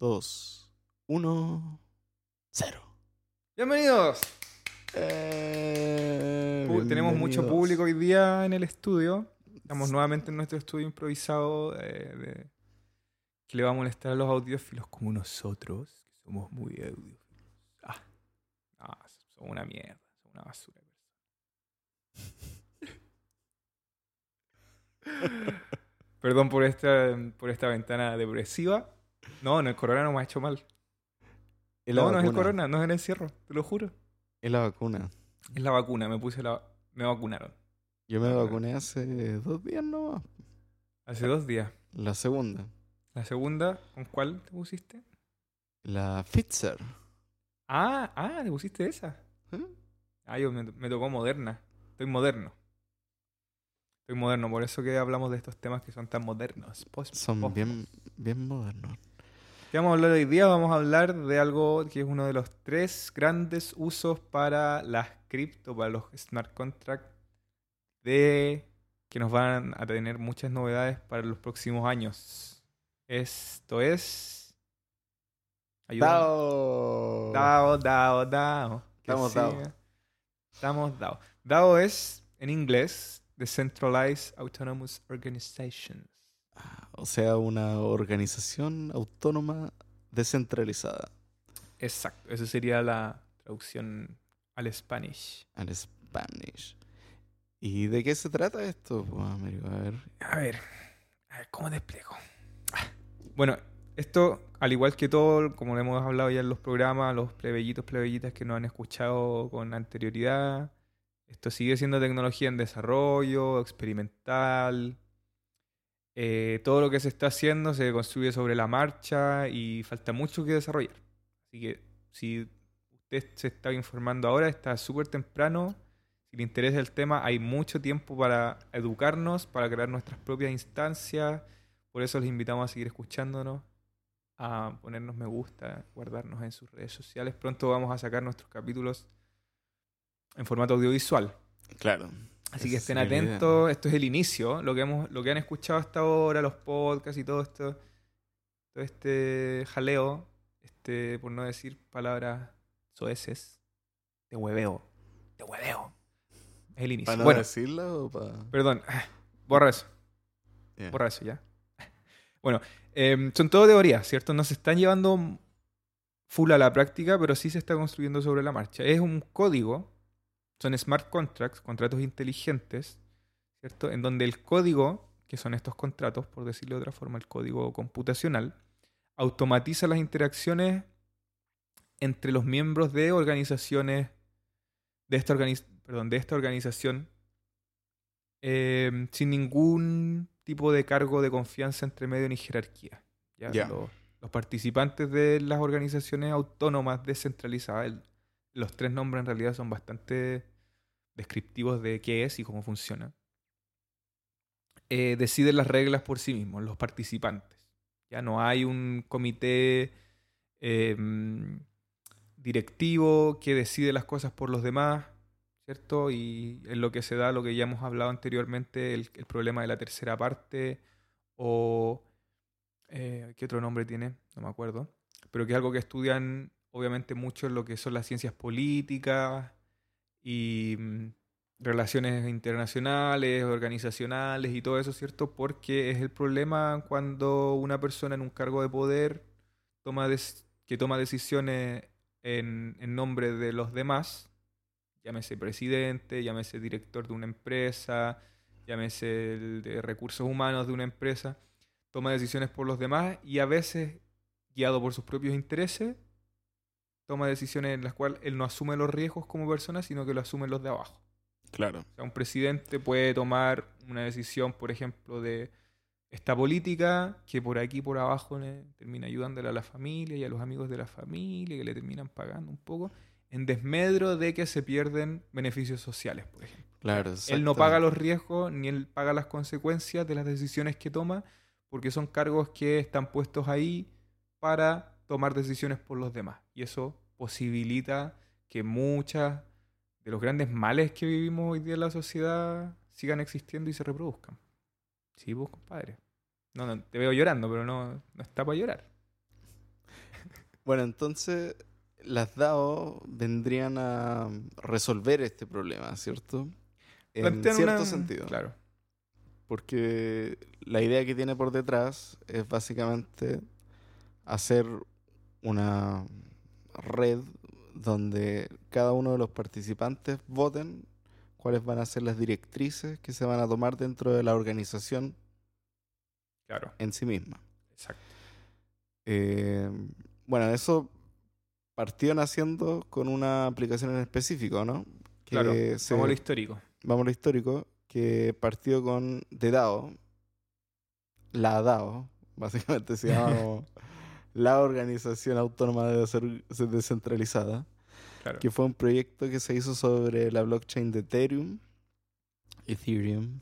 2, 1, 0. Bienvenidos. Eh, Pu- Tenemos mucho público hoy día en el estudio. Estamos nuevamente en nuestro estudio improvisado eh, de- que le va a molestar a los audiófilos como nosotros, que somos muy audiófilos. Ah, ah, somos una mierda, somos una basura. Perdón por esta, por esta ventana depresiva. No, no, el corona no me ha hecho mal. No, no es el corona, no es el encierro, te lo juro. Es la vacuna. Es la vacuna, me puse la... Me vacunaron. Yo me Ah. vacuné hace dos días nomás. Hace dos días. La segunda. La segunda, ¿con cuál te pusiste? La Pfizer. Ah, ah, te pusiste esa. ¿Eh? Ah, yo me, me tocó moderna. Estoy moderno. Estoy moderno, por eso que hablamos de estos temas que son tan modernos. Post- Son post- bien, bien modernos. ¿Qué vamos a hablar hoy día? Vamos a hablar de algo que es uno de los tres grandes usos para las cripto, para los smart contracts, de que nos van a tener muchas novedades para los próximos años. Esto es... ¡Dao! DAO, DAO, DAO. Estamos DAO. Estamos DAO. DAO es, en inglés, Decentralized Autonomous Organizations. O sea, una organización autónoma descentralizada. Exacto, esa sería la traducción al Spanish. Al Spanish. ¿Y de qué se trata esto, pues, Américo? A ver. A ver, a ver, ¿cómo te explico? Bueno, esto, al igual que todo, como lo hemos hablado ya en los programas, los plebellitos, plebeyitas que nos han escuchado con anterioridad, esto sigue siendo tecnología en desarrollo, experimental. Eh, todo lo que se está haciendo se construye sobre la marcha y falta mucho que desarrollar. Así que si usted se está informando ahora, está súper temprano. Si le interesa el tema, hay mucho tiempo para educarnos, para crear nuestras propias instancias. Por eso les invitamos a seguir escuchándonos, a ponernos me gusta, guardarnos en sus redes sociales. Pronto vamos a sacar nuestros capítulos en formato audiovisual. Claro. Así que estén idea. atentos. Esto es el inicio, lo que hemos, lo que han escuchado hasta ahora, los podcasts y todo esto, todo este jaleo, este, por no decir palabras soeces, de hueveo, de hueveo. Es el inicio. ¿Para no bueno, decirlo o para...? perdón, borra eso, Ya. borra eso ya. Bueno, em, son todo teorías, ¿cierto? No se están llevando full a la práctica, pero sí se está construyendo sobre la marcha. Es un código, son smart contracts, contratos inteligentes, ¿cierto? En donde el código, que son estos contratos, por decirlo de otra forma, el código computacional, automatiza las interacciones entre los miembros de organizaciones, de esta, organiz- perdón, de esta organización, eh, sin ningún tipo de cargo de confianza entre medio ni jerarquía. ¿ya? Los, los participantes de las organizaciones autónomas descentralizadas, el- los tres nombres en realidad son bastante descriptivos de qué es y cómo funciona. eh, deciden las reglas por sí mismos, los participantes. Ya no hay un comité eh, directivo que decide las cosas por los demás, ¿cierto? Y en lo que se da lo que ya hemos hablado anteriormente, el, el problema de la tercera parte, o eh, ¿qué otro nombre tiene? No me acuerdo. Pero que es algo que estudian obviamente mucho lo que son las ciencias políticas y mm, relaciones internacionales, organizacionales y todo eso, ¿cierto? Porque es el problema cuando una persona en un cargo de poder toma que toma decisiones en, en nombre de los demás, llámese presidente, llámese director de una empresa, llámese el de recursos humanos de una empresa, toma decisiones por los demás y a veces, guiado por sus propios intereses, toma decisiones en las cuales él no asume los riesgos como persona, sino que lo asumen los de abajo. Claro. O sea, un presidente puede tomar una decisión, por ejemplo, de esta política que por aquí, por abajo, le termina ayudándole a la familia y a los amigos de la familia, que le terminan pagando un poco, en desmedro de que se pierden beneficios sociales, por ejemplo. Claro, Él no paga los riesgos ni él paga las consecuencias de las decisiones que toma, porque son cargos que están puestos ahí para tomar decisiones por los demás. Y eso posibilita que muchas de los grandes males que vivimos hoy día en la sociedad sigan existiendo y se reproduzcan. Sí, vos, compadre. No, no, te veo llorando, pero no, no está para llorar. Bueno, entonces las DAO vendrían a resolver este problema, ¿cierto? En cierto una- sentido. Claro. Porque la idea que tiene por detrás es básicamente hacer una red donde cada uno de los participantes voten cuáles van a ser las directrices que se van a tomar dentro de la organización Claro. en sí misma. Exacto. Eh, bueno, eso partió naciendo con una aplicación en específico, ¿no? Que Claro. se- Como lo histórico. vamos a lo histórico, que partió con The DAO, la DAO, básicamente se llama como la Organización Autónoma de Ser Descentralizada, Claro. que fue un proyecto que se hizo sobre la blockchain de Ethereum, Ethereum,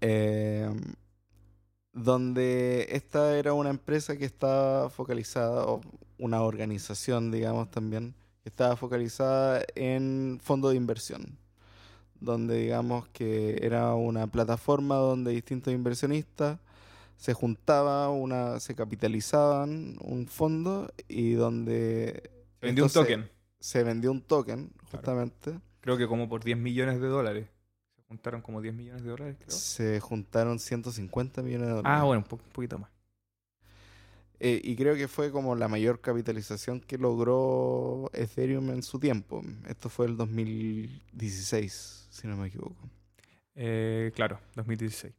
eh, donde esta era una empresa que estaba focalizada, o una organización, digamos también, que estaba focalizada en fondos de inversión, donde digamos que era una plataforma donde distintos inversionistas se juntaban, una, se capitalizaban un fondo y donde Se vendió un se- token. se vendió un token, Claro. justamente. Creo que como por 10 millones de dólares. Se juntaron como 10 millones de dólares, creo. Se juntaron 150 millones de dólares. Ah, bueno, un, po- un poquito más. Eh, y creo que fue como la mayor capitalización que logró Ethereum en su tiempo. Esto fue el 2016, si no me equivoco. Eh, claro, 2016.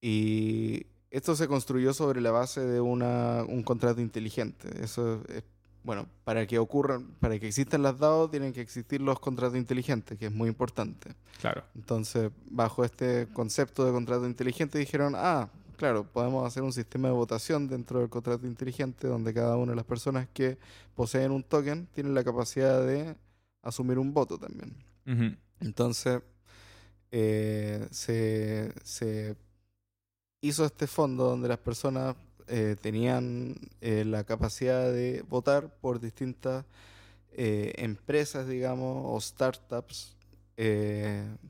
Y esto se construyó sobre la base de una, un contrato inteligente. Eso es, bueno, para que ocurran, para que existan las DAO tienen que existir los contratos inteligentes, que es muy importante. Claro. Entonces, bajo este concepto de contrato inteligente dijeron, ah, claro, podemos hacer un sistema de votación dentro del contrato inteligente donde cada una de las personas que poseen un token tienen la capacidad de asumir un voto también. Entonces, eh, se, se hizo este fondo donde las personas eh, tenían eh, la capacidad de votar por distintas eh, empresas, digamos, o startups,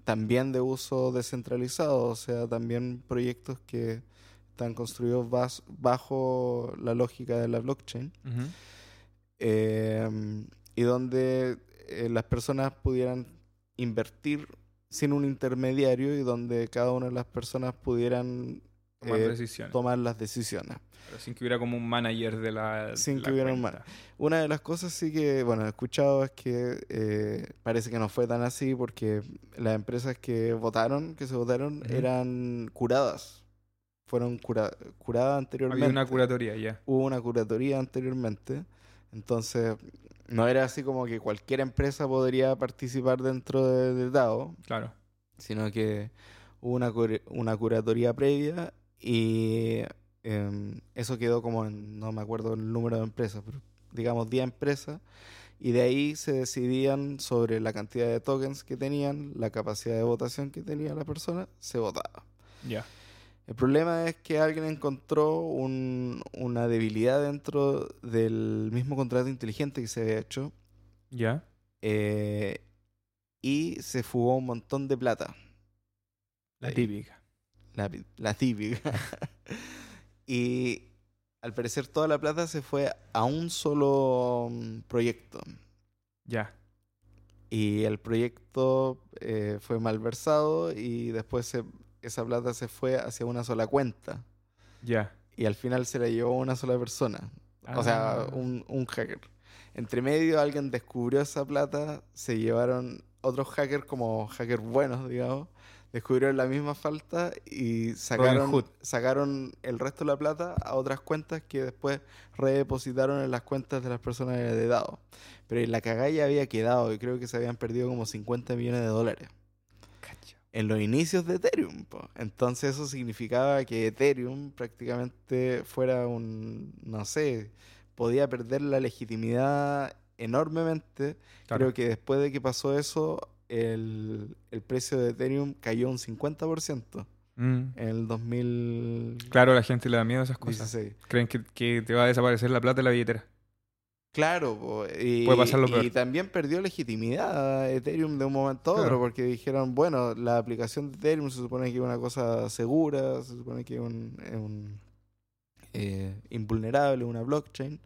también de uso descentralizado, o sea, también proyectos que están construidos bas- bajo la lógica de la blockchain. Y donde las personas pudieran invertir sin un intermediario y donde cada una de las personas pudieran Tomar eh, decisiones. tomar las decisiones. Pero sin que hubiera como un manager de la. Sin de que la hubiera un cuenta. Una de las cosas sí que, bueno, he escuchado es que eh, parece que no fue tan así porque las empresas que votaron, que se votaron, eran curadas. Fueron cura- curadas anteriormente. Había una curatoría ya. hubo una curatoría anteriormente. Entonces, no era así como que cualquier empresa podría participar dentro de, de DAO, Claro. sino que hubo una, cur- una curatoría previa y em, eso quedó como en, no me acuerdo el número de empresas, pero digamos 10 empresas. Y de ahí se decidían sobre la cantidad de tokens que tenían, la capacidad de votación que tenía la persona, se votaba. Ya. El problema es que alguien encontró un- una debilidad dentro del mismo contrato inteligente que se había hecho Ya. eh, y se fugó un montón de plata. La típica. La, la típica. y al parecer toda la plata se fue a un solo mm, proyecto. Ya. Y el proyecto eh, fue malversado y después se- esa plata se fue hacia una sola cuenta. Ya. y al final se la llevó una sola persona. O sea, Ah. un, un hacker. Entre medio alguien descubrió esa plata, se llevaron otros hackers como hackers buenos, digamos, descubrieron la misma falta y sacaron, sacaron el resto de la plata a otras cuentas que después redepositaron en las cuentas de las personas de dado. Pero la cagada ya había quedado y creo que se habían perdido como 50 millones de dólares Cacha. en los inicios de Ethereum. po. Entonces eso significaba que Ethereum prácticamente fuera un, no sé, podía perder la legitimidad enormemente. Claro. Creo que después de que pasó eso, el, el precio de Ethereum cayó un 50% Mm. en el 2016. Claro, la gente le da miedo a esas cosas. Creen que, que te va a desaparecer la plata de la billetera. Claro, y, Puede pasar lo peor. y también perdió legitimidad Ethereum de un momento a otro, Claro. porque dijeron, bueno, la aplicación de Ethereum se supone que es una cosa segura, se supone que es un, es un, eh, invulnerable, una blockchain,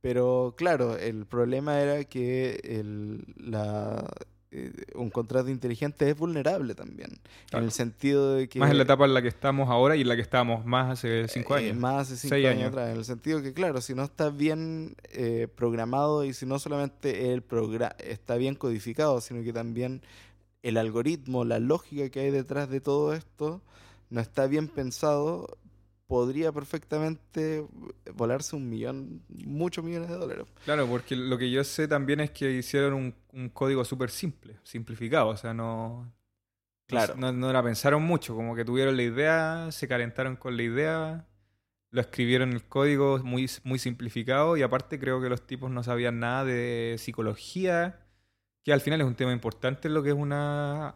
Pero claro, el problema era que el, la, eh, un contrato inteligente es vulnerable también. Claro. En el sentido de que... Más en la etapa en la que estamos ahora y en la que estábamos más hace cinco Eh, años. más hace cinco Seis años, años. atrás. En el sentido que, claro, si no está bien eh, programado y si no solamente el programa está bien codificado, sino que también el algoritmo, la lógica que hay detrás de todo esto no está bien pensado, podría perfectamente volarse un millón, muchos millones de dólares. Claro, porque lo que yo sé también es que hicieron un, un código súper simple, simplificado, o sea, no, Claro. no, no la pensaron mucho, como que tuvieron la idea, se calentaron con la idea, lo escribieron el código muy, muy simplificado y aparte creo que los tipos no sabían nada de psicología, que al final es un tema importante en lo que es una,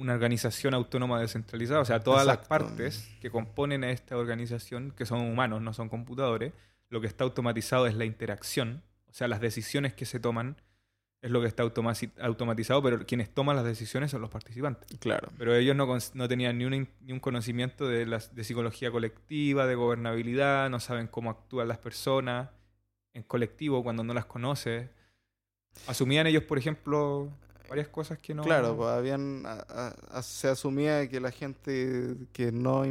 una organización autónoma descentralizada, o sea, todas las partes que componen a esta organización, que son humanos, no son computadores, lo que está automatizado es la interacción, o sea, las decisiones que se toman es lo que está automatizado, pero quienes toman las decisiones son los participantes. Claro. Pero ellos no, no tenían ni, in- ni un conocimiento de, las, de psicología colectiva, de gobernabilidad, no saben cómo actúan las personas en colectivo cuando no las conoces. Asumían ellos, por ejemplo, varias cosas que no... Claro, pues habían, a- a- a- se asumía que la gente que no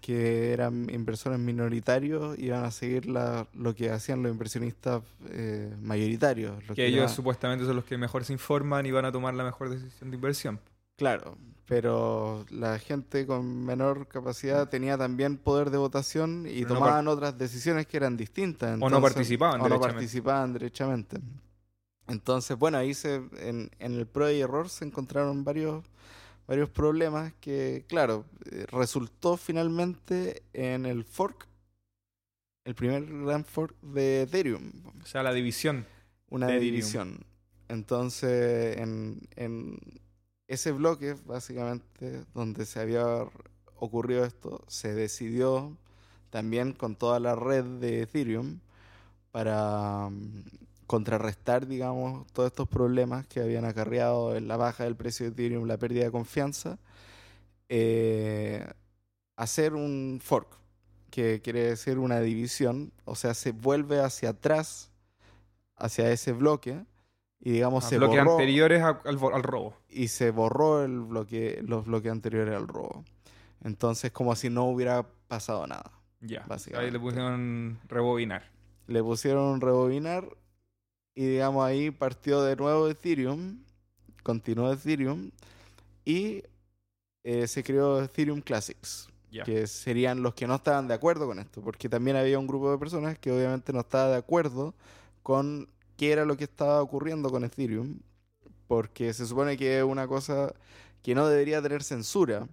que eran inversores minoritarios iban a seguir la, lo que hacían los inversionistas eh, mayoritarios. que ellos supuestamente son los que mejor se informan y van a tomar la mejor decisión de inversión. Claro, pero la gente con menor capacidad tenía también poder de votación y Pero no tomaban otras decisiones que eran distintas. O no participaban O no participaban derechamente. Entonces, bueno, ahí se, en, en el prueba y error se encontraron varios, varios problemas que, claro, eh, resultó finalmente en el fork, el primer gran fork de Ethereum, O sea, la división. una de Ethereum. división. Entonces, en, en ese bloque, básicamente, donde se había ocurrido esto, se decidió también con toda la red de Ethereum para contrarrestar, digamos, todos estos problemas que habían acarreado en la baja del precio de Ethereum, la pérdida de confianza, eh, hacer un fork, que quiere decir una división, o sea, se vuelve hacia atrás, hacia ese bloque, y digamos a se bloques borró, anteriores al, robo. y se borró el bloque, los bloques anteriores al robo. Entonces, como si no hubiera pasado nada. Ya. Básicamente. Ahí le pusieron rebobinar. Le pusieron rebobinar y digamos ahí partió de nuevo Ethereum, continuó Ethereum y eh, se creó Ethereum Classics, que serían los que no estaban de acuerdo con esto, porque también había un grupo de personas que obviamente no estaba de acuerdo con qué era lo que estaba ocurriendo con Ethereum, porque se supone que es una cosa que no debería tener censura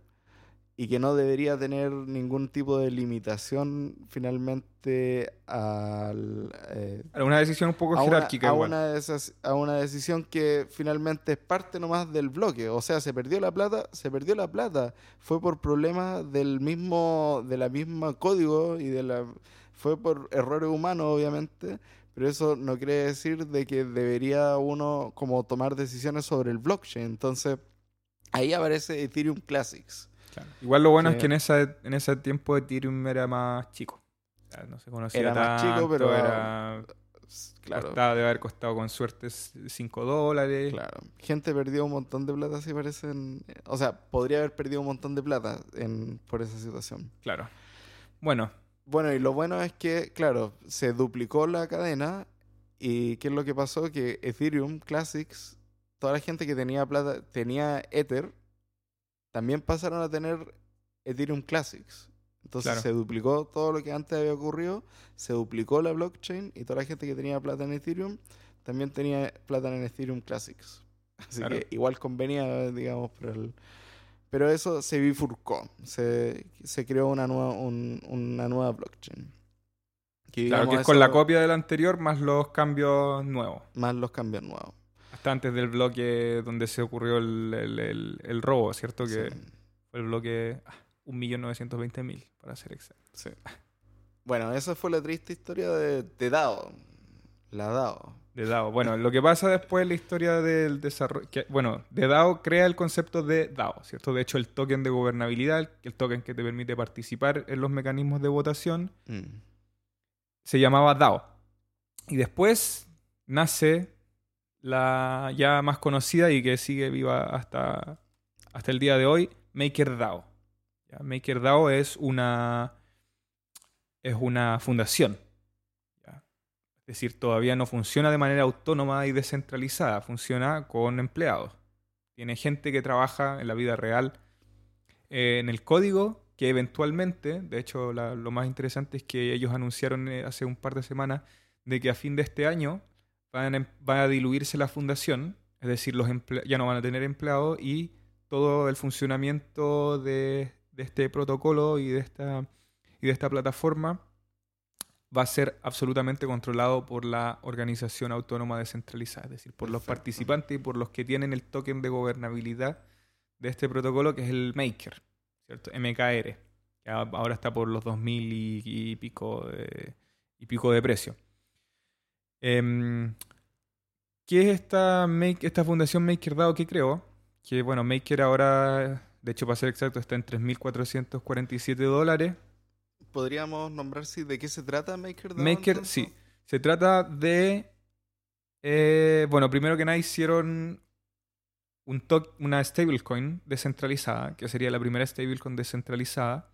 y que no debería tener ningún tipo de limitación finalmente al, eh, Una decisión un poco a, una, jerárquica a igual. una a una decisión que finalmente es parte nomás del bloque. O sea, se perdió la plata, se perdió la plata. Fue por problemas del mismo, de la misma código y de la fue por errores humanos, obviamente. Pero eso no quiere decir de que debería uno como tomar decisiones sobre el blockchain. Entonces, ahí aparece Ethereum Classics. Claro. Igual lo bueno es que- en, esa, en ese tiempo Ethereum era más chico. No se conocía Era más chico, pero- era, Claro. costaba, debe haber costado con suerte 5 dólares. Claro. Gente perdió un montón de plata, si parecen. O sea, podría haber perdido un montón de plata en, por esa situación. Claro. Bueno, Bueno, y lo bueno es que, claro, se duplicó la cadena. ¿Y qué es lo que pasó? Que Ethereum Classics, toda la gente que tenía plata, tenía Ether, también pasaron a tener Ethereum Classics. Entonces Claro. se duplicó todo lo que antes había ocurrido, se duplicó la blockchain y toda la gente que tenía plata en Ethereum también tenía plata en Ethereum Classics. Así Claro. que igual convenía, digamos, pero el, pero eso se bifurcó, se, se creó una nueva, un- una nueva blockchain. Que, claro que es con la copia del anterior más los cambios nuevos. Más los cambios nuevos. Hasta antes del bloque donde se ocurrió el, el- el- el robo, ¿cierto? Que Sí, fue el bloque ah, 1.920.000, para ser exacto. sí. Bueno, esa fue la triste historia de, de DAO. La DAO. De DAO. Bueno, lo que pasa después en la historia del desarrollo. que- bueno, de DAO crea el concepto de DAO, ¿cierto? De hecho, el token de gobernabilidad, el- el token que te permite participar en los mecanismos de votación, Mm. se llamaba DAO. Y después nace la ya más conocida y que sigue viva hasta, hasta el día de hoy, MakerDAO. MakerDAO es una, es una fundación. Es decir, todavía no funciona de manera autónoma y descentralizada, funciona con empleados. Tiene gente que trabaja en la vida real eh, en el código que eventualmente, de hecho lo más interesante es que ellos anunciaron eh, hace un par de semanas de que a fin de este año van a, em- va a diluirse la fundación, es decir, los ya no van a tener empleados y todo el funcionamiento de, de este protocolo y de esta, y de esta plataforma va a ser absolutamente controlado por la organización autónoma descentralizada, es decir, por los participantes y por los que tienen el token de gobernabilidad de este protocolo, que es el Maker, ¿cierto? MKR, que ahora está por los 2000 y, y pico de, y pico de precio. Em, ¿Qué es esta, Make- esta fundación MakerDAO que creó? Que bueno, Maker ahora, de hecho para ser exacto, está en 3.447 dólares. ¿Podríamos nombrar si de qué se trata MakerDAO? Maker, entonces? sí. Se trata de. eh, bueno, primero que nada hicieron un una stablecoin descentralizada, que sería la primera stablecoin descentralizada.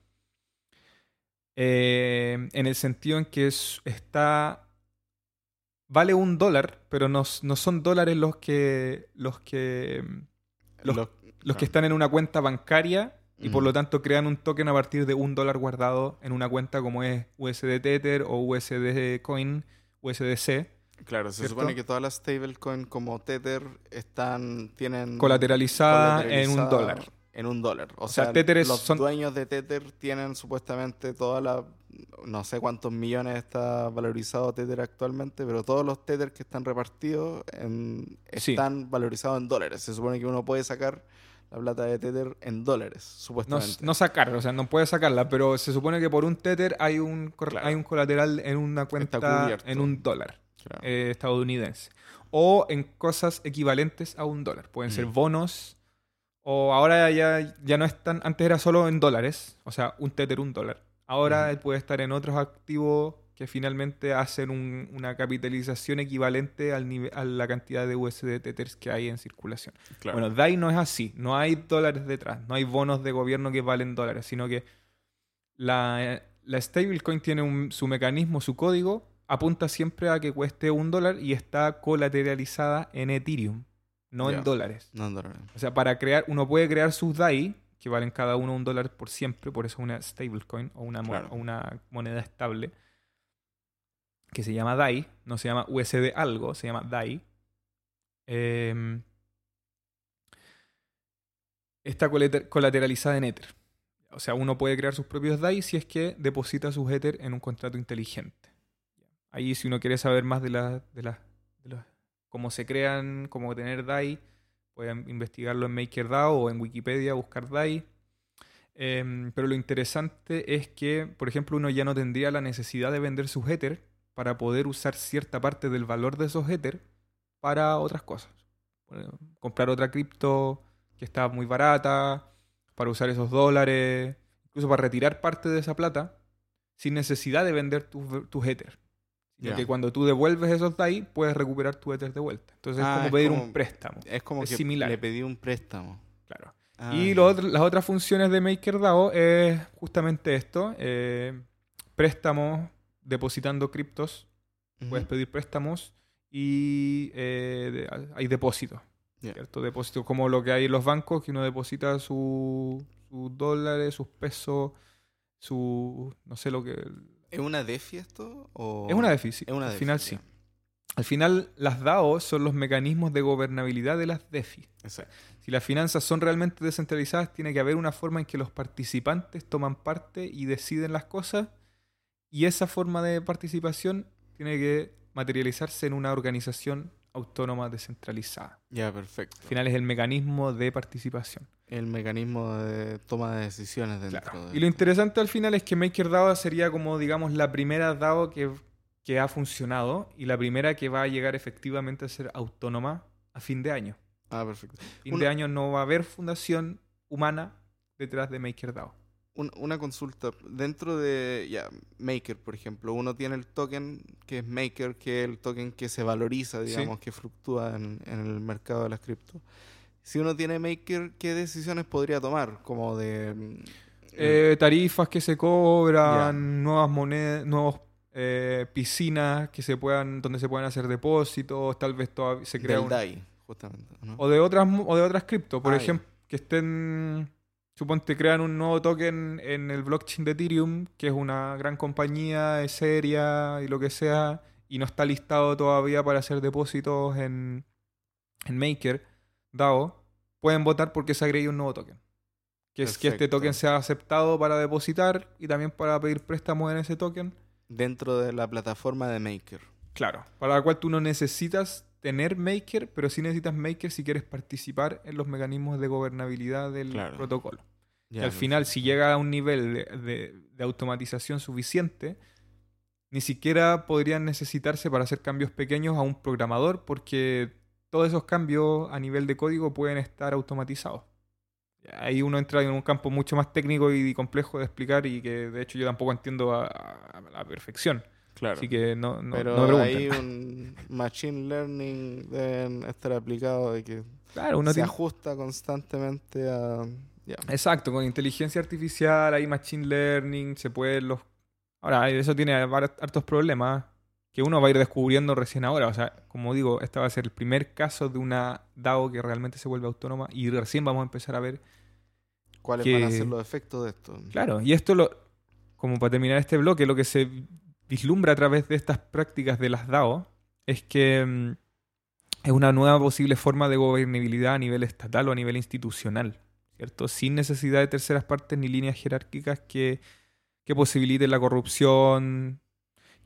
eh, en el sentido en que es- está. Vale un dólar, pero no, no son dólares los que. los que. Los, Los- los que claro. están en una cuenta bancaria y por Mm. lo tanto crean un token a partir de un dólar guardado en una cuenta como es USD Tether o USD Coin, USDC, Claro, se ¿cierto? supone que todas las stablecoin como Tether están tienen colateralizada en un dólar. En un dólar. O, O sea, sea, Tether es- los son- dueños de Tether tienen supuestamente toda la no sé cuántos millones está valorizado Tether actualmente, pero todos los Tether que están repartidos en- Sí. están valorizados en dólares. Se supone que uno puede sacar la plata de Tether en dólares, supuestamente. no sacar, o sea, no puede sacarla, pero se supone que por un Tether hay un, Claro. hay un colateral en una cuenta en un dólar Claro. eh, estadounidense. O en cosas equivalentes a un dólar. Pueden ser Mm. bonos. O ahora ya, ya no están. Antes era solo en dólares. O sea, un tether, un dólar. Ahora puede estar en otros activos que finalmente hacen un- una capitalización equivalente al nive- a la cantidad de USD tethers que hay en circulación. Claro. Bueno, DAI no es así. No hay dólares detrás. No hay bonos de gobierno que valen dólares, sino que la, la stablecoin tiene un- su mecanismo, su código, apunta siempre a que cueste un dólar y está colateralizada en Ethereum, no en dólares. No en dólares. O sea, para crear, uno puede crear sus DAI, que valen cada uno un dólar por siempre, por eso es una stablecoin o una, Claro. o una moneda estable, que se llama DAI, no se llama USD algo, se llama DAI. Em, está colate- colateralizada en Ether. O sea, uno puede crear sus propios DAI si es que deposita sus Ether en un contrato inteligente. Ahí, si uno quiere saber más de, la, de, la- de cómo se crean, cómo tener DAI, pueden investigarlo en MakerDAO o en Wikipedia, buscar DAI. Em, pero lo interesante es que, por ejemplo, uno ya no tendría la necesidad de vender sus Ether para poder usar cierta parte del valor de esos Ether para otras cosas. Comprar otra cripto que está muy barata, para usar esos dólares, incluso para retirar parte de esa plata sin necesidad de vender tus, tus Ether. Sino Ya. que cuando tú devuelves esos DAI, puedes recuperar tu Ether de vuelta. Entonces Ah, es como es pedir como- un préstamo. Es como Es que similar. le pedí un préstamo. Claro. Ah, y otro- las otras funciones de MakerDAO es justamente esto: eh, préstamos depositando criptos. Puedes pedir préstamos y eh, de- hay depósitos. Ya. ¿cierto? Depósitos como lo que hay en los bancos, que uno deposita su- sus dólares, sus pesos, su. no sé lo que. ¿Es una DeFi esto? O... Es una. Es una Al DeFi, final ya. sí. Al final, las DAO son los mecanismos de gobernabilidad de las DeFi. Exacto. Si las finanzas son realmente descentralizadas, tiene que haber una forma en que los participantes toman parte y deciden las cosas. Y esa forma de participación tiene que materializarse en una organización autónoma descentralizada. Ya, perfecto. Al final es el mecanismo de participación. El mecanismo de toma de decisiones dentro Claro. de... Y lo interesante al final es que MakerDAO sería como, digamos, la primera DAO que, que ha funcionado y la primera que va a llegar efectivamente a ser autónoma a fin de año. Ah, perfecto. fin Una- de año no va a haber fundación humana detrás de MakerDAO. Un- una consulta. Dentro de ya, Maker, por ejemplo, uno tiene el token que es Maker, que es el token que se valoriza, Sí. digamos, que fluctúa en, en el mercado de las cripto. Si uno tiene Maker, ¿qué decisiones podría tomar? Como de... mm, Eh, tarifas que se cobran, nuevas monedas, nuevos eh, piscinas que se puedan, donde se puedan hacer depósitos, tal vez todavía se crea del un- DAI, justamente. ¿no? o de otras o de otras cripto, por Ah, ejemplo, que estén suponte crean un nuevo token en el blockchain de Ethereum, que es una gran compañía, es seria y lo que sea, y no está listado todavía para hacer depósitos en, en Maker, DAO, pueden votar porque se agregue un nuevo token. Que es que este token sea aceptado para depositar y también para pedir préstamos en ese token. Dentro de la plataforma de Maker. Claro. Para la cual tú no necesitas tener Maker, pero sí necesitas Maker si quieres participar en los mecanismos de gobernabilidad del Claro. protocolo. Que al final, si llega a un nivel de, de- de automatización suficiente, ni siquiera podrían necesitarse para hacer cambios pequeños a un programador, porque todos esos cambios a nivel de código pueden estar automatizados. Ahí uno entra en un campo mucho más técnico y complejo de explicar y que de hecho yo tampoco entiendo a, a la perfección. Claro. Así que no, no, Pero no me hay un machine learning deben estar aplicado de que Claro, uno se tiene- ajusta constantemente a... Exacto, con inteligencia artificial, hay machine learning, se puede los... Ahora, eso tiene hartos problemas que uno va a ir descubriendo recién ahora. O sea, como digo, este va a ser el primer caso de una DAO que realmente se vuelve autónoma y recién vamos a empezar a ver... ¿Cuáles que- van a ser los efectos de esto? Claro, y esto, lo, como para terminar este bloque, lo que se vislumbra a través de estas prácticas de las DAO es que mm, es una nueva posible forma de gobernabilidad a nivel estatal o a nivel institucional, ¿cierto? Sin necesidad de terceras partes ni líneas jerárquicas que, que posibiliten la corrupción,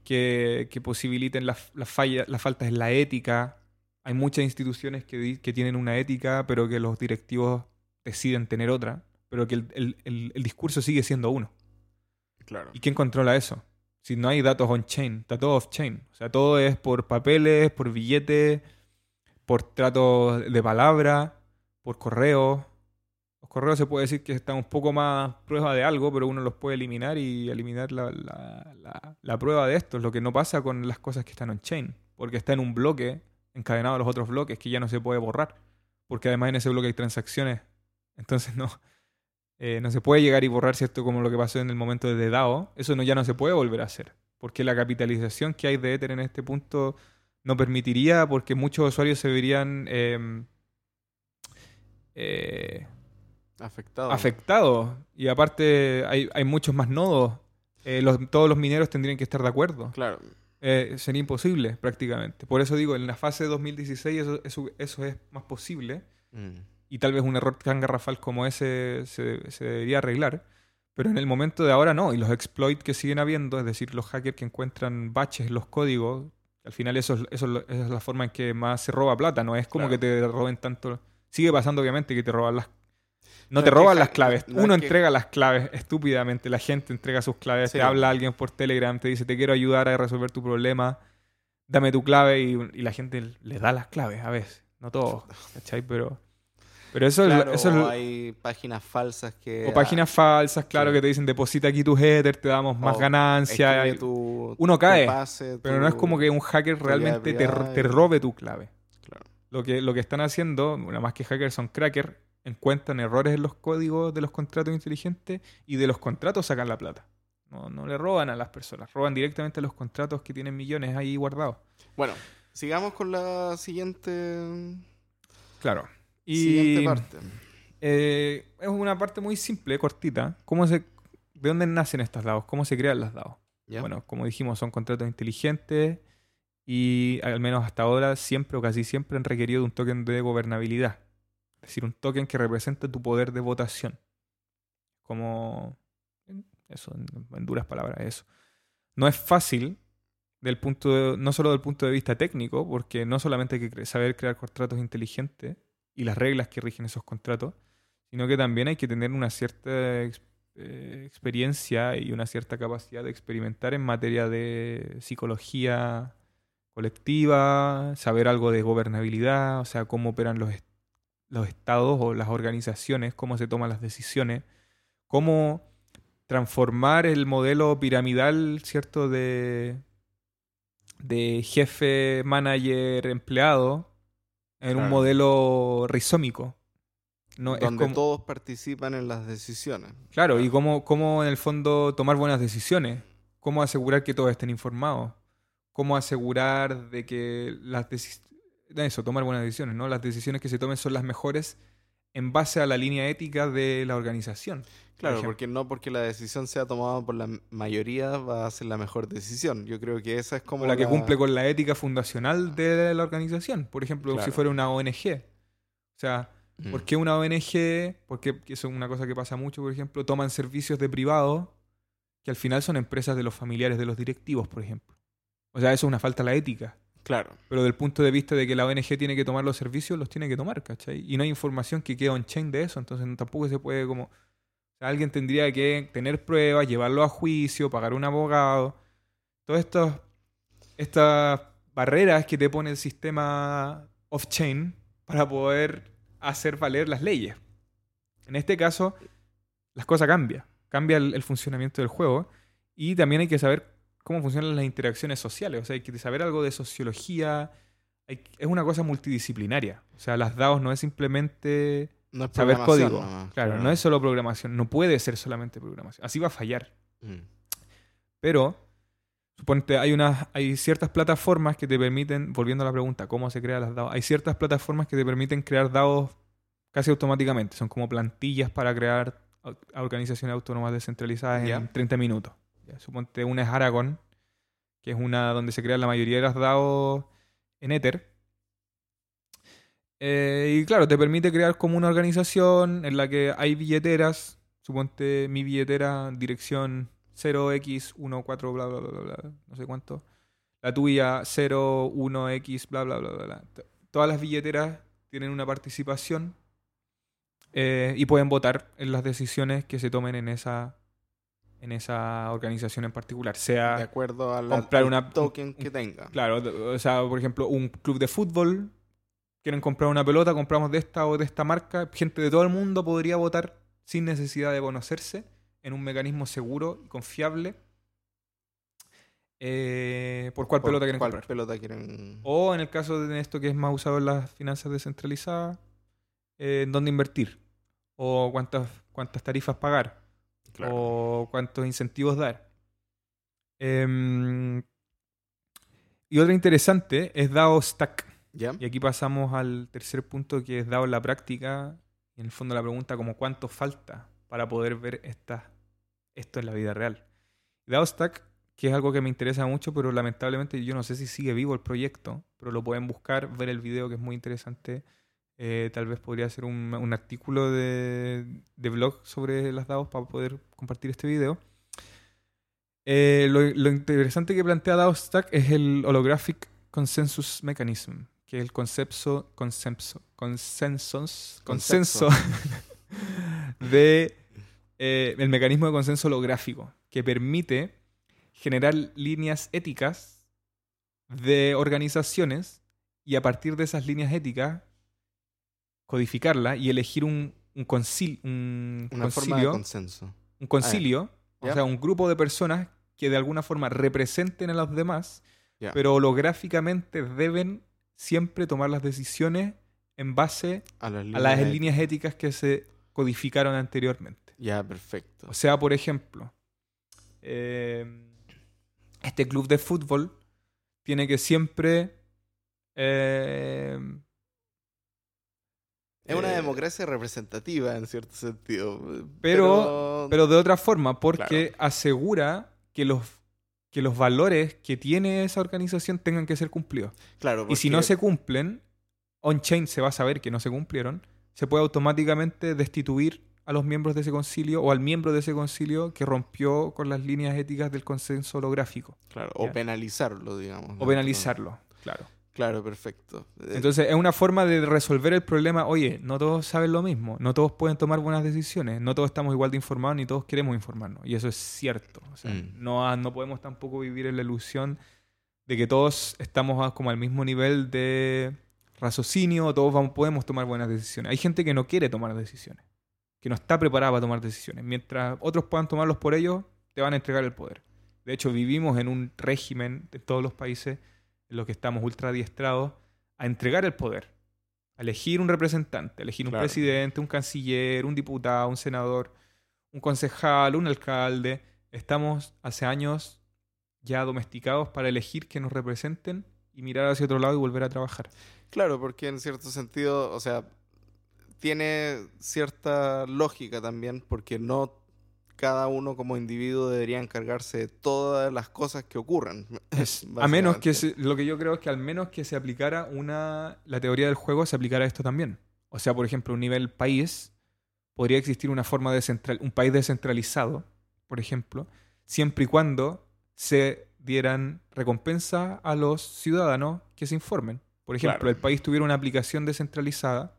que, que posibiliten las, fallas, las faltas en la ética. Hay muchas instituciones que, que tienen una ética, pero que los directivos deciden tener otra, pero que el, el- el- el discurso sigue siendo uno. Claro. ¿Y quién controla eso? Si no hay datos on-chain, está todo off-chain. O sea, todo es por papeles, por billetes, por tratos de palabra, por correos. Los correos se puede decir que están un poco más prueba de algo, pero uno los puede eliminar y eliminar la, la- la- la prueba de esto. Es lo que no pasa con las cosas que están on-chain. Porque está en un bloque encadenado a los otros bloques que ya no se puede borrar. Porque además en ese bloque hay transacciones. Entonces no, eh, no se puede llegar y borrar, ¿cierto? Como lo que pasó en el momento de DAO. Eso no, ya no se puede volver a hacer. Porque la capitalización que hay de Ether en este punto no permitiría, porque muchos usuarios se verían eh, eh, Afectado. afectados. Y aparte hay, hay muchos más nodos. Eh, los- todos los mineros tendrían que estar de acuerdo. Claro. Eh, sería imposible prácticamente. Por eso digo, en la fase de 2016 eso, eso, eso es más posible Mm. Y tal vez un error tan garrafal como ese se, se debería arreglar. Pero en el momento de ahora no. Y los exploits que siguen habiendo, es decir, los hackers que encuentran baches en los códigos, al final eso, es- eso esa es la forma en que más se roba plata. No es como Claro. que te roben tanto. Sigue pasando, obviamente, que te roban las. No, No te que roban las claves. no es Uno que- entrega las claves estúpidamente. La gente entrega sus claves. Sí. Te habla alguien por Telegram, te dice, te quiero ayudar a resolver tu problema. Dame tu clave. Y, y la gente le da las claves a veces. No todos. ¿Cachai? Pero, pero eso, es- eso es, o hay páginas falsas que... o páginas falsas, claro, sí. que te dicen deposita aquí tu header, te damos más O ganancia. escribe y- tu- Uno cae, pase, Pero no es como que un hacker realmente te, te robe tu clave. Claro. Lo que, lo que están haciendo, una más que hackers, son crackers, encuentran errores en los códigos de los contratos inteligentes y de los contratos sacan la plata. No, no le roban a las personas, roban directamente a los contratos que tienen millones ahí guardados. Bueno, sigamos con la siguiente, Claro. Y siguiente parte. eh, es una parte muy simple, cortita. ¿Cómo se, ¿De dónde nacen estas DAOs? ¿Cómo se crean las DAOs? Bueno, como dijimos, son contratos inteligentes y al menos hasta ahora siempre o casi siempre han requerido de un token de gobernabilidad. Es decir, un token que represente tu poder de votación. Como... Eso, en, duras palabras, eso. No es fácil del punto de- no solo del punto de vista técnico, porque no solamente hay que saber crear contratos inteligentes y las reglas que rigen esos contratos, sino que también hay que tener una cierta eh, experiencia y una cierta capacidad de experimentar en materia de psicología colectiva, saber algo de gobernabilidad, o sea, cómo operan los, los estados o las organizaciones, cómo se toman las decisiones, cómo transformar el modelo piramidal, ¿cierto? De, de jefe, manager, empleado en un modelo rizómico. No, es donde como- todos participan en las decisiones. Claro, y cómo, cómo en el fondo tomar buenas decisiones, cómo asegurar que todos estén informados, cómo asegurar de que las decisiones, eso, tomar buenas decisiones, ¿no? Las decisiones que se tomen son las mejores en base a la línea ética de la organización. Claro, porque no porque la decisión sea tomada por la mayoría va a ser la mejor decisión. Yo creo que esa es como Como la que cumple con la ética fundacional de la organización. Por ejemplo, si fuera una ONG. O sea, Mm. ¿por qué una ONG? Porque eso es una cosa que pasa mucho, por ejemplo, toman servicios de privados que al final son empresas de los familiares de los directivos, por ejemplo. O sea, eso es una falta a la ética. Claro, Pero del punto de vista de que la ONG tiene que tomar los servicios, los tiene que tomar, ¿cachai? Y no hay información que quede on-chain de eso, entonces tampoco se puede como... Sea, alguien tendría que tener pruebas, llevarlo a juicio, pagar un abogado. Todas estas barreras que te pone el sistema off-chain para poder hacer valer las leyes. En este caso, las cosas cambian. Cambia el, funcionamiento del juego. Y también hay que saber cómo funcionan las interacciones sociales. O sea, hay que saber algo de sociología. Es una cosa multidisciplinaria. O sea, las DAOs no es simplemente no es saber código. claro, no es solo programación. No puede ser solamente programación. Así va a fallar. Mm. Pero, suponte, hay, unas, hay ciertas plataformas que te permiten, volviendo a la pregunta, ¿cómo se crean las DAOs? Hay ciertas plataformas que te permiten crear DAOs casi automáticamente. Son como plantillas para crear organizaciones autónomas descentralizadas en 30 minutos. Ya, Suponte una es Aragon, que es una donde se crean la mayoría de las DAOs en Ether. Eh, y claro, te permite crear como una organización en la que hay billeteras. Suponte mi billetera, dirección 0x14, bla, bla, bla, bla, bla, no sé cuánto. La tuya 01x, bla, bla, bla, bla, bla. Todas las billeteras tienen una participación eh, y pueden votar en las decisiones que se tomen en esa, en esa organización en particular. Sea De acuerdo a la, comprar una- token que tenga. Claro, o sea, por ejemplo, un club de fútbol, quieren comprar una pelota, compramos de esta o de esta marca, gente de todo el mundo podría votar sin necesidad de conocerse, en un mecanismo seguro y confiable, eh, por cuál Por pelota quieren cuál comprar. pelota quieren. O en el caso de esto que es más usado en las finanzas descentralizadas, eh, en dónde invertir, o cuántas, cuántas tarifas pagar Claro. o cuántos incentivos dar. Em, y otra interesante es DAO Stack. Y aquí pasamos al tercer punto que es DAO en la práctica. En el fondo la pregunta como cuánto falta para poder ver esta, esto en la vida real. Stack, que es algo que me interesa mucho, pero lamentablemente yo no sé si sigue vivo el proyecto, pero lo pueden buscar, ver el video que es muy interesante. Eh, tal vez podría ser un, artículo de, de blog sobre las DAOs para poder compartir este video. Eh, lo, interesante que plantea DAO Stack es el Holographic Consensus Mechanism, que es el concepto, consenso, consensos, consenso de eh, el mecanismo de consenso holográfico, que permite generar líneas éticas de organizaciones y a partir de esas líneas éticas codificarla y elegir un, un, concil- un Una forma de concilio, consenso. un concilio, Ya. o sea, un grupo de personas que de alguna forma representen a los demás, pero holográficamente deben siempre tomar las decisiones en base A las a líneas. las de- líneas éticas que se codificaron anteriormente. Ya, perfecto. O sea, por ejemplo, eh, este club de fútbol tiene que siempre... eh, Es una eh, democracia representativa en cierto sentido. Pero- pero de otra forma, porque Claro. asegura que los, que los valores que tiene esa organización tengan que ser cumplidos. claro, Y si no se cumplen, on-chain se va a saber que no se cumplieron, se puede automáticamente destituir a los miembros de ese concilio o al miembro de ese concilio que rompió con las líneas éticas del consenso holográfico. Claro, o penalizarlo, digamos. O penalizarlo, claro. Claro, perfecto. Eh, Entonces es una forma de resolver el problema, oye, no todos saben lo mismo, no todos pueden tomar buenas decisiones, no todos estamos igual de informados ni todos queremos informarnos. Y eso es cierto. O sea, Mm. no, ha- no podemos tampoco vivir en la ilusión de que todos estamos a- como al mismo nivel de raciocinio, todos vamos, podemos tomar buenas decisiones. Hay gente que no quiere tomar decisiones. que no está preparada para tomar decisiones. Mientras otros puedan tomarlos por ellos, te van a entregar el poder. De hecho, vivimos en un régimen de todos los países los que estamos ultra adiestrados a entregar el poder, a elegir un representante, a elegir un Claro. presidente, un canciller, un diputado, un senador, un concejal, un alcalde. Estamos hace años ya domesticados para elegir que nos representen y mirar hacia otro lado y volver a trabajar. Claro, porque en cierto sentido, o sea, tiene cierta lógica también, porque no cada uno como individuo debería encargarse de todas las cosas que ocurran. A menos que se- lo que yo creo es que al menos que se aplicara una la teoría del juego se aplicara a esto también. O sea, por ejemplo, a un nivel país podría existir una forma de central, un país descentralizado, por ejemplo, siempre y cuando se dieran recompensa a los ciudadanos que se informen. Por ejemplo, Claro. el país tuviera una aplicación descentralizada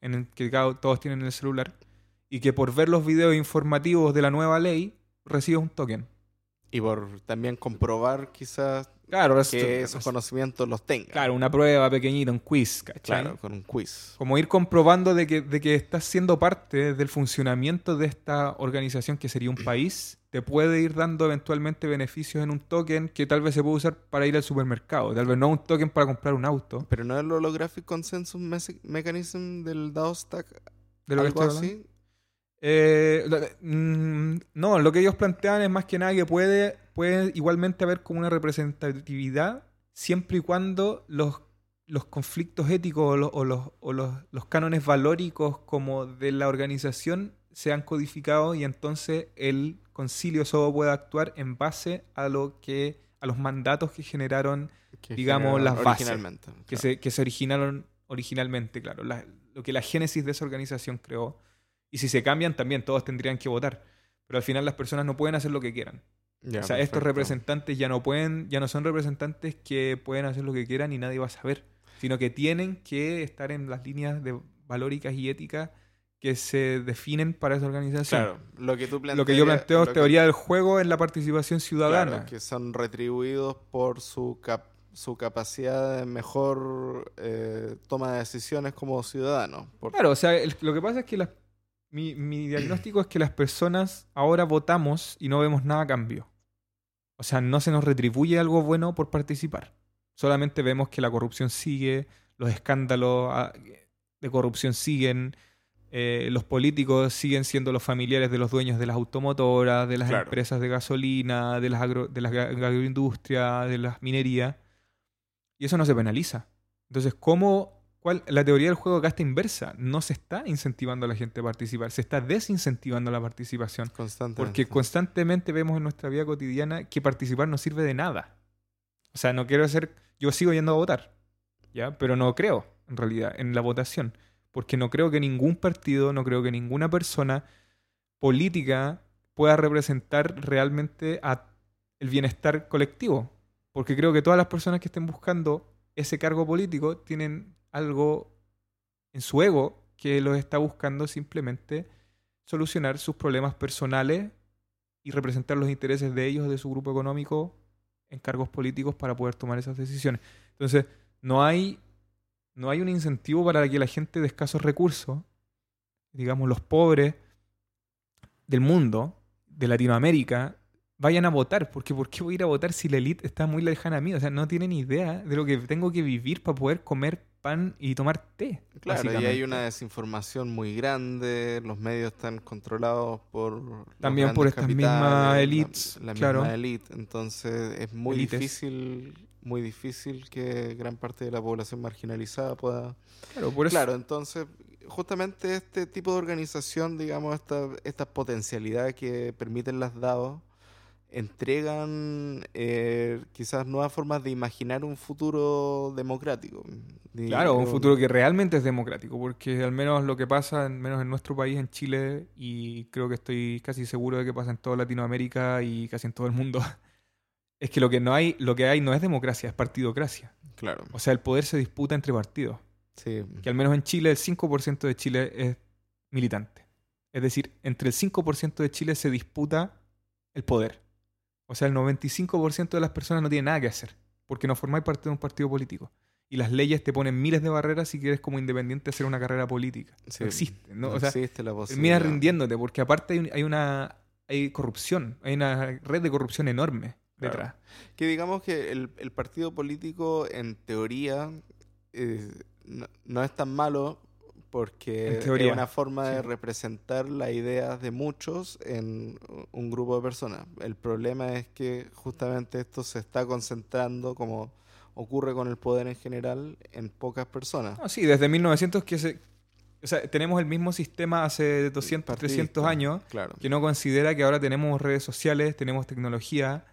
en el que todos tienen en el celular y que por ver los videos informativos de la nueva ley recibes un token. Y por también comprobar quizás Claro, que esos conocimientos los tenga. Claro, una prueba pequeñita, un quiz, ¿cachai? Claro, con un quiz. Como ir comprobando de que, de que estás siendo parte del funcionamiento de esta organización que sería un país, te puede ir dando eventualmente beneficios en un token que tal vez se puede usar para ir al supermercado, tal vez no un token para comprar un auto. Pero no es el Holographic Consensus Mechanism del DAO Stack, De lo que algo estoy hablando. Eh, mm, no, lo que ellos plantean es más que nada que puede, puede igualmente haber como una representatividad siempre y cuando los, los conflictos éticos o, los, o los- o los- los cánones valóricos como de la organización sean codificados y entonces el concilio solo pueda actuar en base a lo que a los mandatos que generaron que digamos, generaron las bases, que se, que se originaron originalmente, claro, la- lo que la génesis de esa organización creó. Y si se cambian, también todos tendrían que votar. Pero al final las personas no pueden hacer lo que quieran. Ya, o sea, estos perfecto. representantes ya no pueden, ya no son representantes que pueden hacer lo que quieran y nadie va a saber. Sino que tienen que estar en las líneas de valóricas y éticas que se definen para esa organización. Claro, lo que tú planteas. lo que yo planteo es teoría del juego en la participación ciudadana. que son retribuidos por su, cap- su capacidad de mejor eh, toma de decisiones como ciudadanos. Por- Claro, o sea, el- lo que pasa es que las- mi, mi diagnóstico es que las personas ahora votamos y no vemos nada a cambio. O sea, no se nos retribuye algo bueno por participar. Solamente vemos que la corrupción sigue, los escándalos ah, de corrupción siguen, eh, los políticos siguen siendo los familiares de los dueños de las automotoras, de las Claro. empresas de gasolina, de las, agro- de las agroindustrias, de las minerías. Y eso no se penaliza. Entonces, ¿cómo cuál, la teoría del juego está inversa? No se está incentivando a la gente a participar, se está desincentivando la participación. constantemente. Porque constantemente vemos en nuestra vida cotidiana que participar no sirve de nada. O sea, no quiero hacer. Yo sigo yendo a votar, ¿ya? Pero no creo, en realidad, en la votación. Porque no creo que ningún partido, no creo que ninguna persona política pueda representar realmente a el bienestar colectivo. Porque creo que todas las personas que estén buscando ese cargo político tienen algo en su ego que los está buscando simplemente solucionar sus problemas personales y representar los intereses de ellos, de su grupo económico, en cargos políticos para poder tomar esas decisiones. Entonces, no hay, no hay un incentivo para que la gente de escasos recursos, digamos los pobres del mundo, de Latinoamérica, vayan a votar. Porque ¿por qué voy a ir a votar si la élite está muy lejana a mí? O sea, no tienen idea de lo que tengo que vivir para poder comer pan y tomar té. Claro, y hay una desinformación muy grande, los medios están controlados por... También por estas mismas la- elites, La, claro. misma elite, entonces es muy Elites. difícil, muy difícil que gran parte de la población marginalizada pueda... Claro, por eso. Claro, entonces justamente este tipo de organización, digamos, esta, estas potencialidades que permiten las DAO, entregan eh, quizás nuevas formas de imaginar un futuro democrático. Claro, un futuro que realmente es democrático, porque al menos lo que pasa, al menos en nuestro país, en Chile, y creo que estoy casi seguro de que pasa en toda Latinoamérica y casi en todo el mundo, es que lo que no hay, lo que hay no es democracia, es partidocracia. Claro, O sea, el poder se disputa entre partidos. sí. Que al menos en Chile el 5% de Chile es militante. Es decir, entre el 5% de Chile se disputa el poder. O sea, el 95% de las personas no tiene nada que hacer, porque no formáis parte de un partido político. y las leyes te ponen miles de barreras si quieres como independiente hacer una carrera política. Sí, no existe, ¿no? no o sea, existe la posibilidad. rindiéndote porque aparte hay, un- hay una hay corrupción, hay una red de corrupción enorme Claro. detrás. Que digamos que el, el partido político, en teoría, eh, no, no es tan malo porque es una forma de representar las ideas de muchos en un grupo de personas. El problema es que justamente esto se está concentrando, como ocurre con el poder en general, en pocas personas. Sí, desde 1900 que se o sea, tenemos el mismo sistema hace 200, Partidista, 300 años Claro. que no considera que ahora tenemos redes sociales, tenemos tecnología.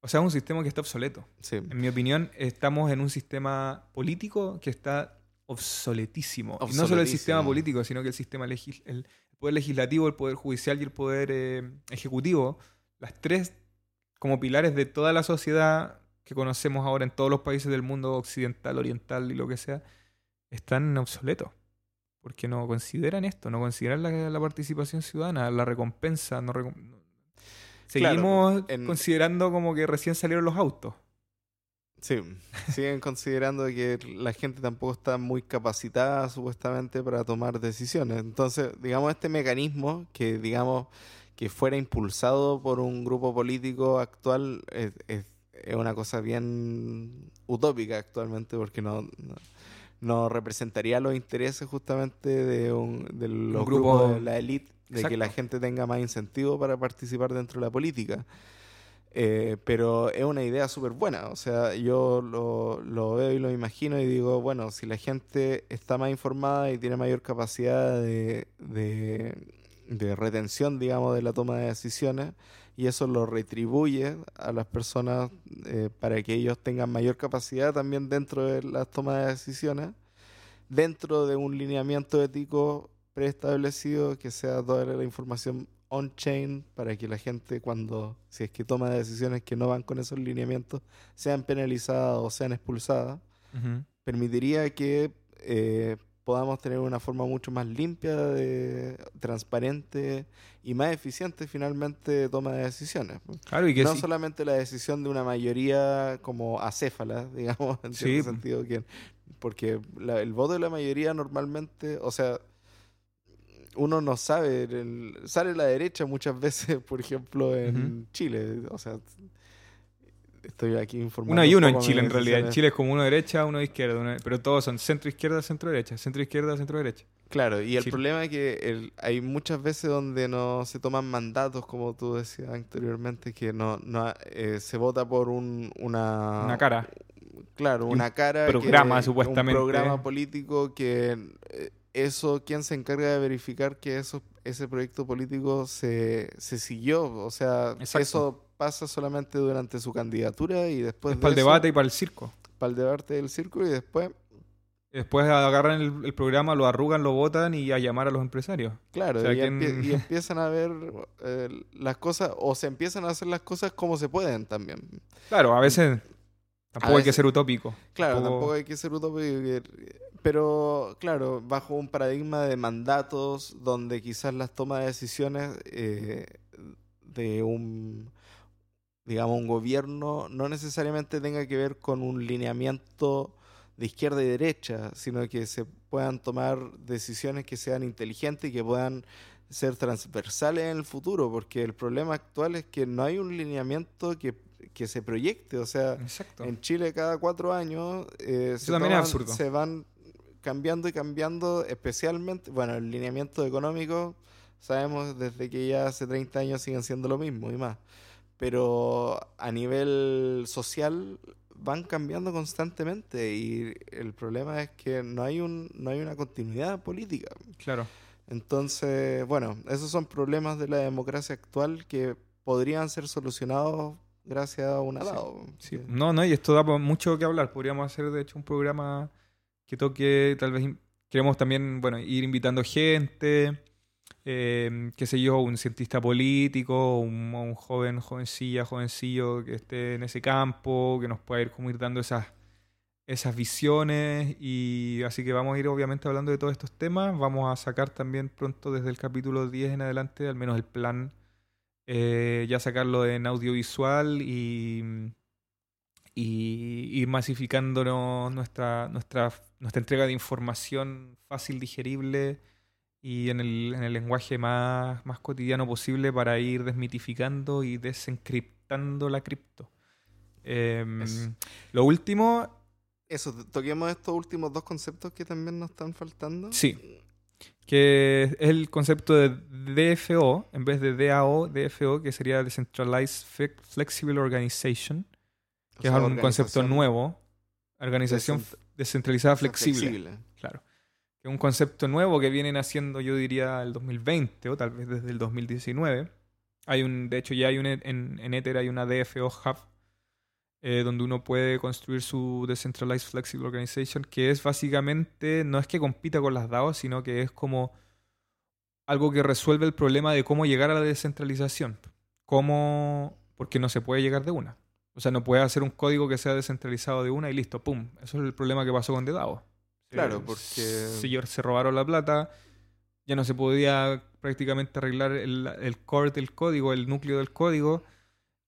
O sea, es un sistema que está obsoleto. Sí. En mi opinión, estamos en un sistema político que está obsoletísimo. No solo el sistema político, sino que el sistema legis- el poder legislativo, el poder judicial y el poder eh, ejecutivo, las tres como pilares de toda la sociedad que conocemos ahora en todos los países del mundo occidental, oriental y lo que sea, están obsoletos. Porque no consideran esto, no consideran la, la participación ciudadana, la recompensa. No recom- no- Claro, Seguimos en- considerando como que recién salieron los autos. Sí, siguen considerando que la gente tampoco está muy capacitada supuestamente para tomar decisiones. Entonces, digamos, este mecanismo que, digamos, que fuera impulsado por un grupo político actual es, es- es una cosa bien utópica actualmente porque no, no, no representaría los intereses justamente de, un, de los grupo- grupos de la élite, de que la gente tenga más incentivo para participar dentro de la política. Eh, pero es una idea súper buena. O sea, yo lo, lo veo y lo imagino y digo, bueno, si la gente está más informada y tiene mayor capacidad de, de, retención, digamos, de la toma de decisiones, y eso lo retribuye a las personas eh, para que ellos tengan mayor capacidad también dentro de las tomas de decisiones, dentro de un lineamiento ético preestablecido que sea toda la información on-chain para que la gente cuando, si es que toma decisiones que no van con esos lineamientos, sean penalizadas o sean expulsadas, permitiría que eh, podamos tener una forma mucho más limpia, de, transparente y más eficiente finalmente de toma de decisiones. Claro, y que no sí- solamente la decisión de una mayoría como acéfala, digamos, en Sí. cierto sentido, que, porque la- el voto de la mayoría normalmente, o sea, uno no sabe, el- sale la derecha muchas veces, por ejemplo, en Chile, o sea, estoy aquí informando. uno y un uno en Chile, en realidad. En. Chile es como uno derecha, uno izquierda, uno- pero todos son centro izquierda, centro derecha, centro izquierda, centro derecha. Claro, y el Chile. problema es que el- hay muchas veces donde no se toman mandatos, como tú decías anteriormente, que no, no eh, se vota por un, una, Una cara. Claro, un una cara. programa, que- supuestamente. Un programa político que eh, eso, ¿quién se encarga de verificar que eso, ese proyecto político se, se siguió? O sea, Exacto. eso pasa solamente durante su candidatura y después es de para el eso, debate y para el circo. para el debate del círculo y después, Después agarran el, el programa, lo arrugan, lo votan y a llamar a los empresarios. claro, O sea, y, ¿quién- empie- y empiezan a ver eh, las cosas, o se empiezan a hacer las cosas como se pueden también. Claro, a veces tampoco hay que ser utópico. Claro, Tampoco- tampoco hay que ser utópico, pero claro, bajo un paradigma de mandatos donde quizás las tomas de decisiones eh, de un, digamos, un gobierno no necesariamente tenga que ver con un lineamiento de izquierda y derecha, sino que se puedan tomar decisiones que sean inteligentes y que puedan ser transversales en el futuro, porque el problema actual es que no hay un lineamiento que, que se proyecte, o sea, Exacto. en Chile cada cuatro años eh, se, toman- se van cambiando y cambiando, especialmente, bueno, el lineamiento económico, sabemos desde que ya hace 30 años siguen siendo lo mismo y más, pero a nivel social van cambiando constantemente y el problema es que no hay un no hay una continuidad política. Claro. Entonces, bueno, esos son problemas de la democracia actual que podrían ser solucionados gracias a un alado. Sí. Que- No, no, y esto da mucho que hablar. Podríamos hacer, de hecho, un programa que toque, tal vez, queremos también, bueno, ir invitando gente, eh, qué sé yo, un cientista político, un, un joven, jovencilla, jovencillo que esté en ese campo, que nos pueda ir como ir dando esas, esas visiones. Y así que vamos a ir, obviamente, hablando de todos estos temas. Vamos a sacar también pronto, desde el capítulo 10 en adelante, al menos el plan eh, ya sacarlo en audiovisual y, y ir masificándonos nuestra, nuestra, nuestra entrega de información fácil, digerible y en el, en el lenguaje más, más cotidiano posible para ir desmitificando y desencriptando la cripto. Em, lo último, Eso, toquemos estos últimos dos conceptos que también nos están faltando. Sí. que es el concepto de DFO, en vez de DAO, DFO, que sería Decentralized Fle- Flexible Organization, O que sea, es un concepto nuevo. Organización descentralizada flexible. flexible. Claro. Que es un concepto nuevo que vienen haciendo, yo diría, el 2020 o tal vez desde el 2019. Hay un, de hecho, ya hay un, e- en, en Ether hay una DFO Hub eh, donde uno puede construir su Decentralized Flexible Organization, que es básicamente, no es que compita con las DAO, sino que es como algo que resuelve el problema de cómo llegar a la descentralización. Cómo, porque no se puede llegar de una. O sea, no puede hacer un código que sea descentralizado de una y listo, ¡pum! Eso es el problema que pasó con The DAO. Claro, Eh, porque- Si se robaron la plata, ya no se podía prácticamente arreglar el, el core del código, el núcleo del código,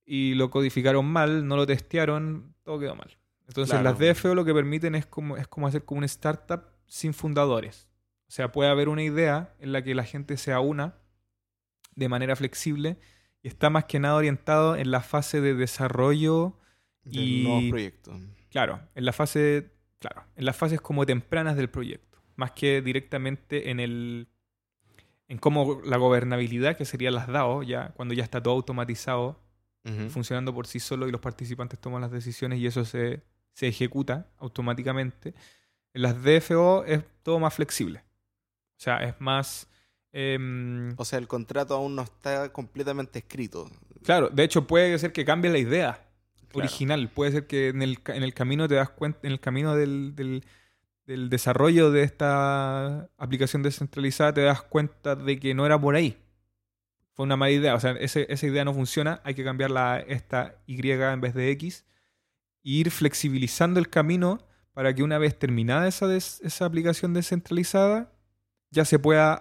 y lo codificaron mal, no lo testearon, todo quedó mal. Entonces Claro. las DFO lo que permiten es como, es como hacer como una startup sin fundadores. O sea, puede haber una idea en la que la gente sea una de manera flexible y está más que nada orientado en la fase de desarrollo Del Y- nuevo proyecto. Claro, en la fase, claro, en las fases como tempranas del proyecto, más que directamente en el en cómo la gobernabilidad, que serían las DAO, ya cuando ya está todo automatizado, funcionando por sí solo y los participantes toman las decisiones y eso se, se ejecuta automáticamente. En las DFO es todo más flexible. O sea, es más em, O sea, el contrato aún no está completamente escrito. Claro, de hecho puede ser que cambie la idea Claro. original. Puede ser que en el, en el camino te das cuenta, en el camino del, del- del desarrollo de esta aplicación descentralizada te das cuenta de que no era por ahí. Fue una mala idea. O sea, ese- esa idea no funciona. Hay que cambiarla a esta Y en vez de X. E ir flexibilizando el camino para que una vez terminada esa, des- esa aplicación descentralizada, ya se pueda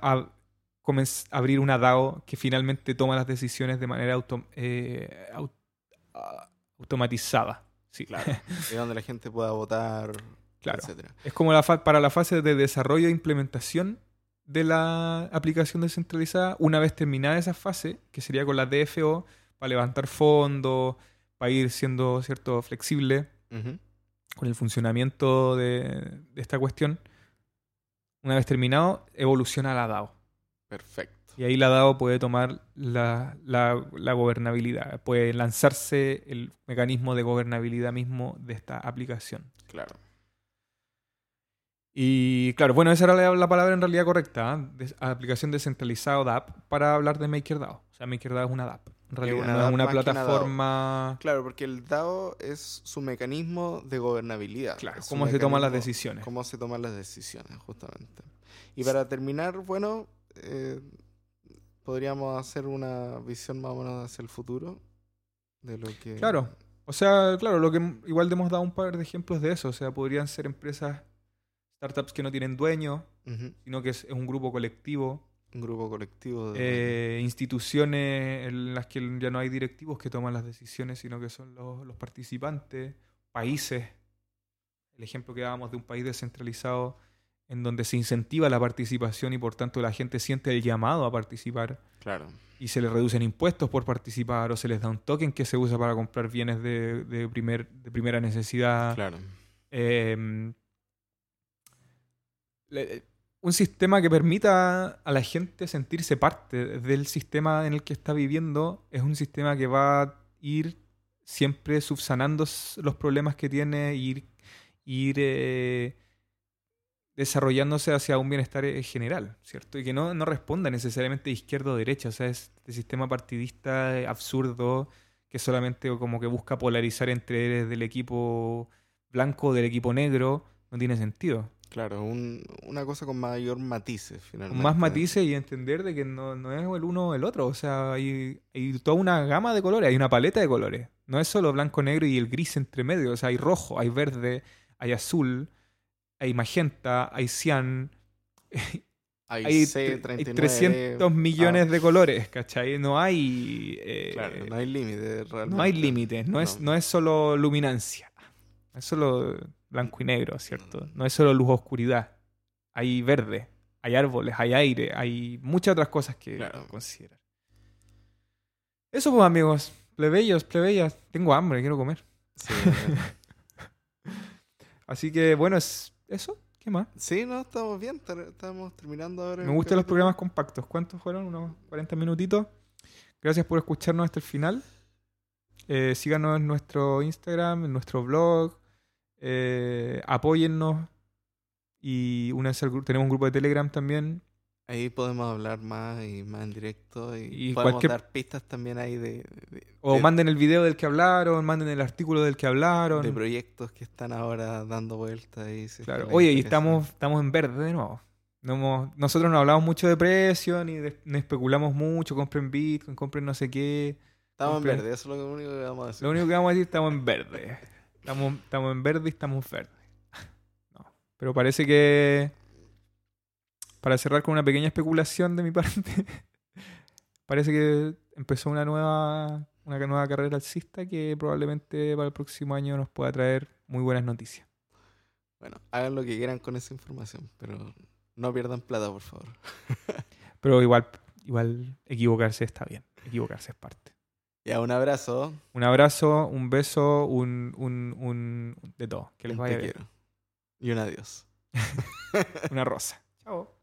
abrir una DAO que finalmente toma las decisiones de manera auto- eh, ah, automatizada. Sí, Claro. y donde la gente pueda votar, Claro. etcétera. Es como la fa- para la fase de desarrollo e implementación de la aplicación descentralizada, una vez terminada esa fase, que sería con la DFO, para levantar fondos, para ir siendo cierto flexible con el funcionamiento de, de esta cuestión, una vez terminado, evoluciona la DAO. Perfecto. Y ahí la DAO puede tomar la, la- la gobernabilidad, puede lanzarse el mecanismo de gobernabilidad mismo de esta aplicación. Claro. Y claro, bueno, esa era la, la palabra en realidad correcta, ¿ah? Aplicación descentralizada o DApp, para hablar de MakerDAO. O sea, MakerDAO es una DApp. En realidad una una plataforma... Claro, porque el DAO es su mecanismo de gobernabilidad. Claro, cómo se toman las decisiones. Cómo se toman las decisiones, justamente. Y para terminar, bueno, eh, podríamos hacer una visión más o menos hacia el futuro. De lo que. Claro. O sea, claro, lo que igual hemos dado un par de ejemplos de eso. O sea, podrían ser empresas, startups que no tienen dueño, sino que es, es un grupo colectivo. Un grupo colectivo de. eh, instituciones en las que ya no hay directivos que toman las decisiones, sino que son los, los participantes, países. El ejemplo que dábamos de un país descentralizado en donde se incentiva la participación y por tanto la gente siente el llamado a participar Claro. y se les reducen impuestos por participar o se les da un token que se usa para comprar bienes de, de primer, de primera necesidad. Claro. Eh, le- un sistema que permita a la gente sentirse parte del sistema en el que está viviendo es un sistema que va a ir siempre subsanando los problemas que tiene, ir, ir eh, desarrollándose hacia un bienestar eh, general, ¿cierto? Y que no, no responda necesariamente de izquierda o derecha, o sea, es este sistema partidista eh, absurdo que solamente como que busca polarizar entre eres del equipo blanco o del equipo negro, no tiene sentido. Claro. un- una cosa con mayor matices, finalmente. más matices y entender de que no, no es el uno o el otro, o sea, hay, hay toda una gama de colores, hay una paleta de colores, no es solo blanco, negro y el gris entre medio, o sea, hay rojo, hay verde, hay azul, hay magenta, hay cian, Hay, hay, C39. tre- hay 300 millones de colores, ¿cachai? No hay... eh, Claro, no hay límite realmente. no hay límites, no, Es, No. no es solo luminancia. No es solo blanco y negro, ¿cierto? No es solo luz o oscuridad. Hay verde, hay árboles, hay aire, hay muchas otras cosas que Claro. considerar. Eso pues amigos, plebeyos, plebeyas, tengo hambre, quiero comer. Sí, Así que bueno, es eso. ¿Qué más? sí, no, estamos bien. Estamos terminando ahora. Me gustan los programas compactos. ¿Cuántos fueron? Unos 40 minutitos. Gracias por escucharnos hasta el final. Eh, síganos en nuestro Instagram, en nuestro blog. Eh, apóyennos. Y únanse al grupo. Tenemos un grupo de Telegram también. Ahí podemos hablar más y más en directo. Y, Y podemos cualquier- dar pistas también ahí de, de- O de- manden el video del que hablaron, manden el artículo del que hablaron. de proyectos que están ahora dando vueltas. Y si es que Claro. Oye, y interesa. estamos, estamos en verde de nuevo. No hemos- nosotros no hablamos mucho de precio, ni, de- ni especulamos mucho. Compren Bitcoin, compren no sé qué. Estamos en verde, eso es lo único que vamos a decir. Lo único que vamos a decir, estamos en verde. Estamos, estamos en verde y estamos en verde. No. Pero parece que, para cerrar con una pequeña especulación de mi parte, parece que empezó una nueva, una nueva carrera alcista que probablemente para el próximo año nos pueda traer muy buenas noticias. Bueno, hagan lo que quieran con esa información, pero no pierdan plata, por favor. Pero igual, igual equivocarse está bien. Equivocarse es parte. Ya, un abrazo. Un abrazo, un beso, un, un, un de todo. Que les un vaya bien. Y un adiós. Una rosa. Chao.